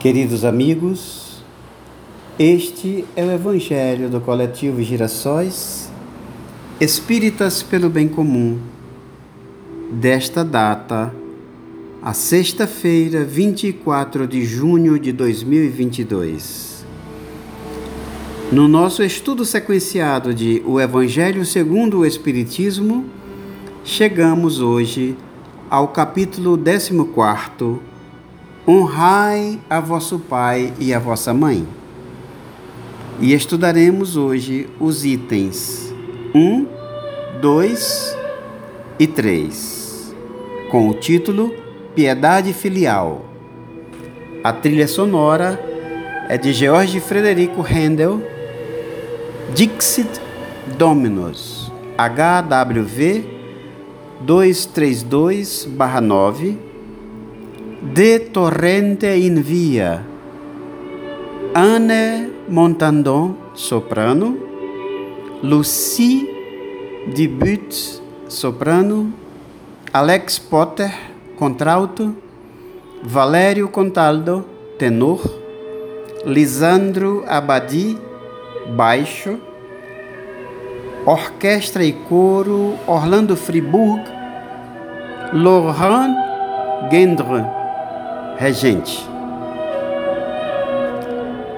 Queridos amigos, este é o Evangelho do Coletivo Girassóis Espíritas pelo Bem Comum, desta data, a sexta-feira, 24 de junho de 2022. No nosso estudo sequenciado de O Evangelho segundo o Espiritismo, chegamos hoje ao capítulo 14 Honrai a vosso pai e a vossa mãe. E estudaremos hoje os itens 1, 2 e 3, com o título Piedade Filial. A trilha sonora é de George Frederico Handel, Dixit Dominus, HWV 232-9 de torrente in via. Anne Montandon, soprano. Lucie Debut, soprano. Alex Potter, contralto. Valério Contaldo, tenor. Lisandro Abadi, baixo. Orquestra e coro Orlando Fribourg. Laurent Gendron regente.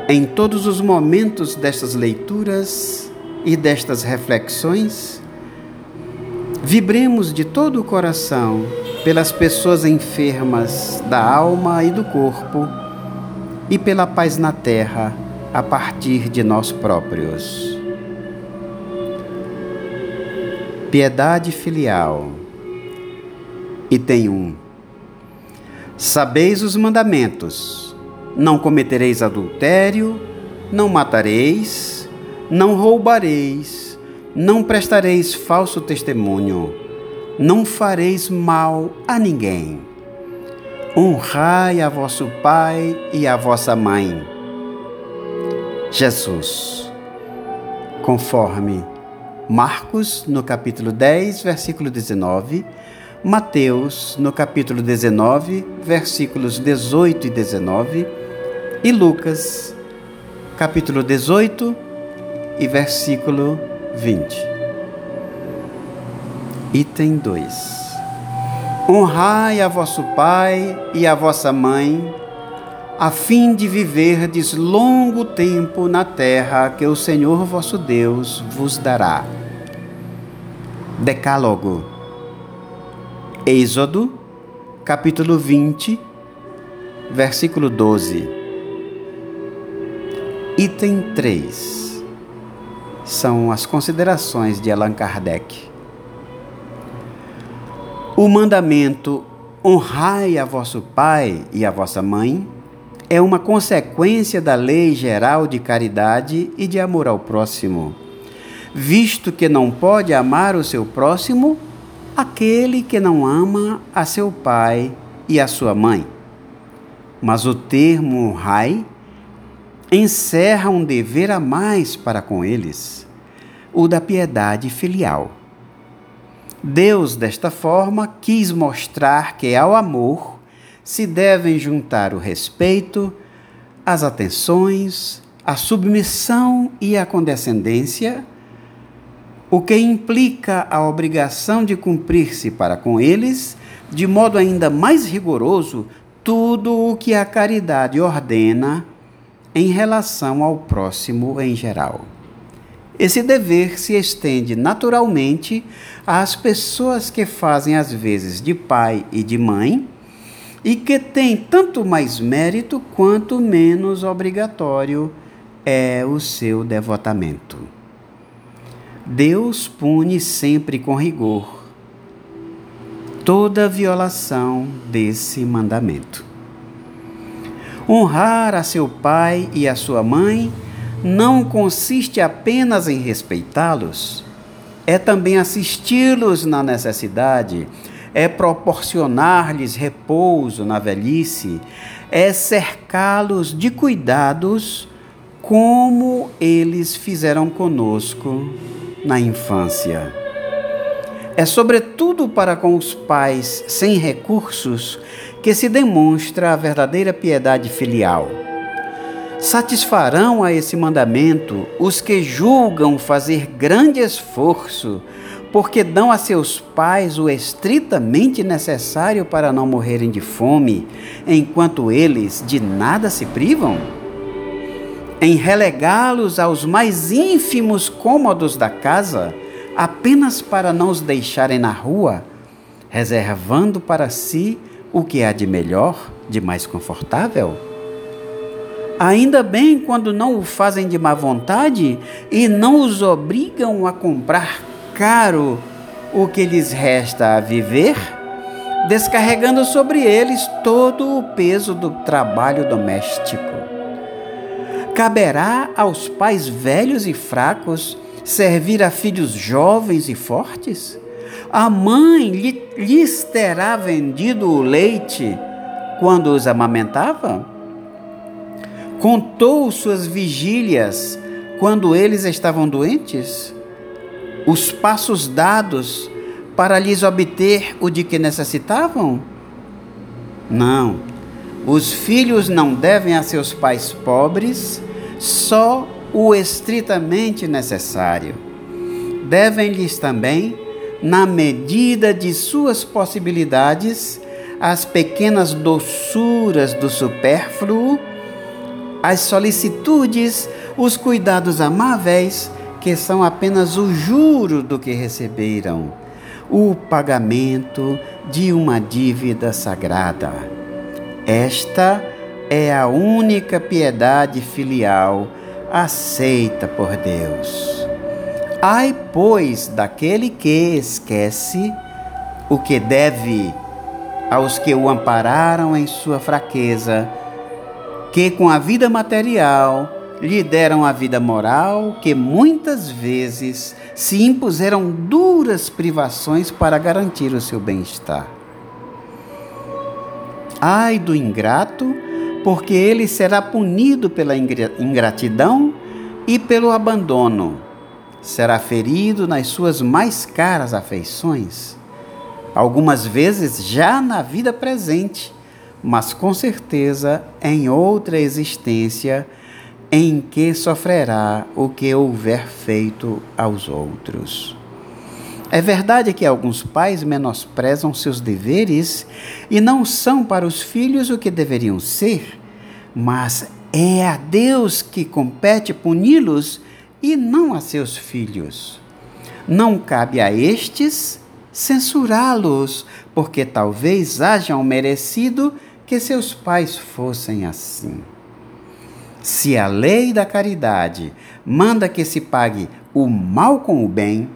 Em todos os momentos destas leituras e destas reflexões, vibremos de todo o coração pelas pessoas enfermas da alma e do corpo e pela paz na terra a partir de nós próprios. Piedade filial. Item 1. Sabeis os mandamentos: não cometereis adultério, não matareis, não roubareis, não prestareis falso testemunho, não fareis mal a ninguém. Honrai a vosso pai e a vossa mãe. Jesus, conforme Marcos, no capítulo 10, versículo 19 Mateus, no capítulo 19, versículos 18 e 19, e Lucas, capítulo 18 e versículo 20. Item 2. Honrai a vosso pai e a vossa mãe, a fim de viverdes longo tempo na terra que o Senhor vosso Deus vos dará. Decálogo Êxodo, capítulo 20, versículo 12. Item 3. São as considerações de Allan Kardec. O mandamento honrai a vosso pai e a vossa mãe é uma consequência da lei geral de caridade e de amor ao próximo, visto que não pode amar o seu próximo aquele que não ama a seu pai e a sua mãe. Mas o termo rai encerra um dever a mais para com eles, o da piedade filial. Deus, desta forma, quis mostrar que ao amor se devem juntar o respeito, as atenções, a submissão e a condescendência o que implica a obrigação de cumprir-se para com eles, de modo ainda mais rigoroso, tudo o que a caridade ordena em relação ao próximo em geral. Esse dever se estende naturalmente às pessoas que fazem as vezes de pai e de mãe e que têm tanto mais mérito quanto menos obrigatório é o seu devotamento. Deus pune sempre com rigor toda violação desse mandamento. Honrar a seu pai e a sua mãe não consiste apenas em respeitá-los, é também assisti-los na necessidade, é proporcionar-lhes repouso na velhice, é cercá-los de cuidados como eles fizeram conosco na infância. É sobretudo para com os pais sem recursos que se demonstra a verdadeira piedade filial. Satisfarão a esse mandamento os que julgam fazer grande esforço, porque dão a seus pais o estritamente necessário para não morrerem de fome, enquanto eles de nada se privam? Em relegá-los aos mais ínfimos cômodos da casa, apenas para não os deixarem na rua, reservando para si o que há de melhor, de mais confortável? Ainda bem quando não o fazem de má vontade e não os obrigam a comprar caro o que lhes resta a viver, descarregando sobre eles todo o peso do trabalho doméstico. Caberá aos pais velhos e fracos servir a filhos jovens e fortes? A mãe lhes terá vendido o leite quando os amamentava? Contou suas vigílias quando eles estavam doentes? Os passos dados para lhes obter o de que necessitavam? Não. Os filhos não devem a seus pais pobres só o estritamente necessário. Devem-lhes também, na medida de suas possibilidades, as pequenas doçuras do supérfluo as solicitudes, os cuidados amáveis, que são apenas o juro do que receberam, o pagamento de uma dívida sagrada. Esta é a única piedade filial aceita por Deus. Ai, pois, daquele que esquece o que deve aos que o ampararam em sua fraqueza que com a vida material lhe deram a vida moral, que muitas vezes se impuseram duras privações para garantir o seu bem-estar. Ai do ingrato, porque ele será punido pela ingratidão e pelo abandono. Será ferido nas suas mais caras afeições, algumas vezes já na vida presente mas com certeza em outra existência em que sofrerá o que houver feito aos outros. É verdade que alguns pais menosprezam seus deveres e não são para os filhos o que deveriam ser, mas é a Deus que compete puni-los e não a seus filhos. Não cabe a estes censurá-los, porque talvez hajam merecido que seus pais fossem assim. Se a lei da caridade manda que se pague o mal com o bem,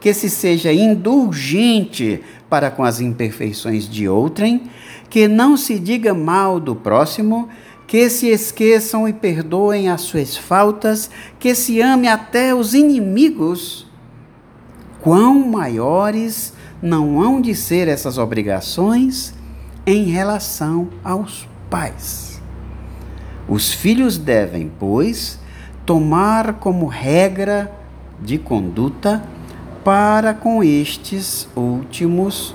que se seja indulgente para com as imperfeições de outrem, que não se diga mal do próximo, que se esqueçam e perdoem as suas faltas, que se ame até os inimigos, quão maiores não hão de ser essas obrigações em relação aos pais. Os filhos devem, pois, tomar como regra de conduta para com estes últimos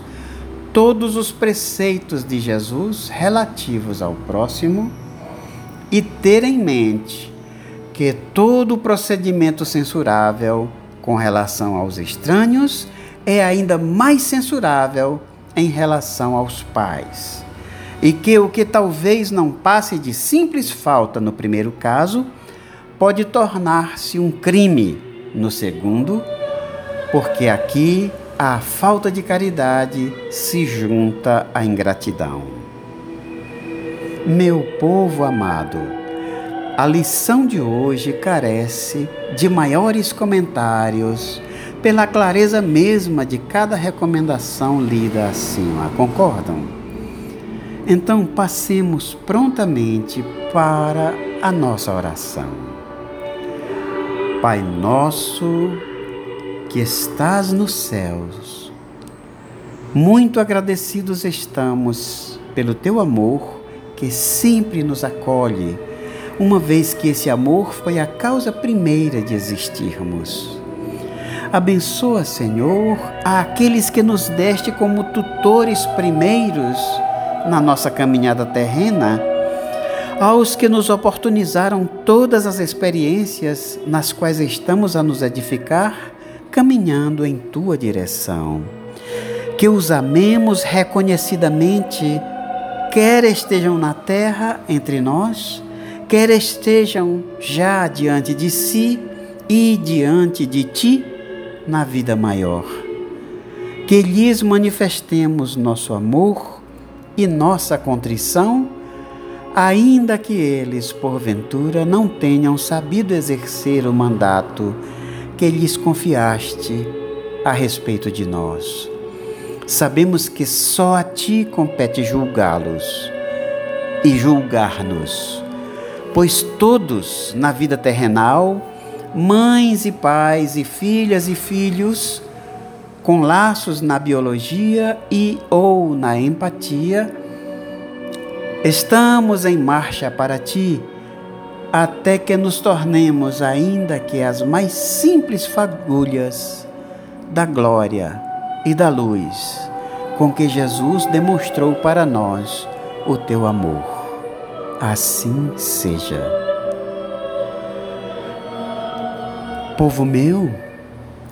todos os preceitos de Jesus relativos ao próximo e ter em mente que todo procedimento censurável com relação aos estranhos é ainda mais censurável em relação aos pais. E que o que talvez não passe de simples falta no primeiro caso, pode tornar-se um crime no segundo, porque aqui a falta de caridade se junta à ingratidão. Meu povo amado, a lição de hoje carece de maiores comentários pela clareza mesma de cada recomendação lida acima. Concordam? Então passemos prontamente para a nossa oração. Pai nosso que estás nos céus, muito agradecidos estamos pelo teu amor que sempre nos acolhe, uma vez que esse amor foi a causa primeira de existirmos. Abençoa, Senhor, aqueles que nos deste como tutores primeiros na nossa caminhada terrena, aos que nos oportunizaram todas as experiências nas quais estamos a nos edificar, caminhando em tua direção. Que os amemos reconhecidamente, quer estejam na terra entre nós, quer estejam já diante de si e diante de ti na vida maior. Que lhes manifestemos nosso amor e nossa contrição, ainda que eles, porventura, não tenham sabido exercer o mandato que lhes confiaste a respeito de nós. Sabemos que só a ti compete julgá-los e julgar-nos pois todos na vida terrenal, mães e pais e filhas e filhos, com laços na biologia e ou na empatia, estamos em marcha para ti, até que nos tornemos ainda que as mais simples fagulhas da glória e da luz com que Jesus demonstrou para nós o teu amor assim seja. Povo meu,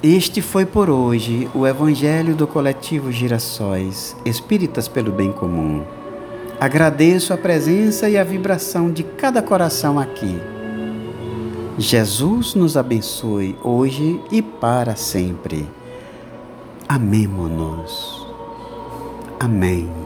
este foi por hoje o Evangelho do Coletivo Girassóis, Espíritas pelo Bem Comum. Agradeço a presença e a vibração de cada coração aqui. Jesus nos abençoe hoje e para sempre. Amemo-nos. Amém.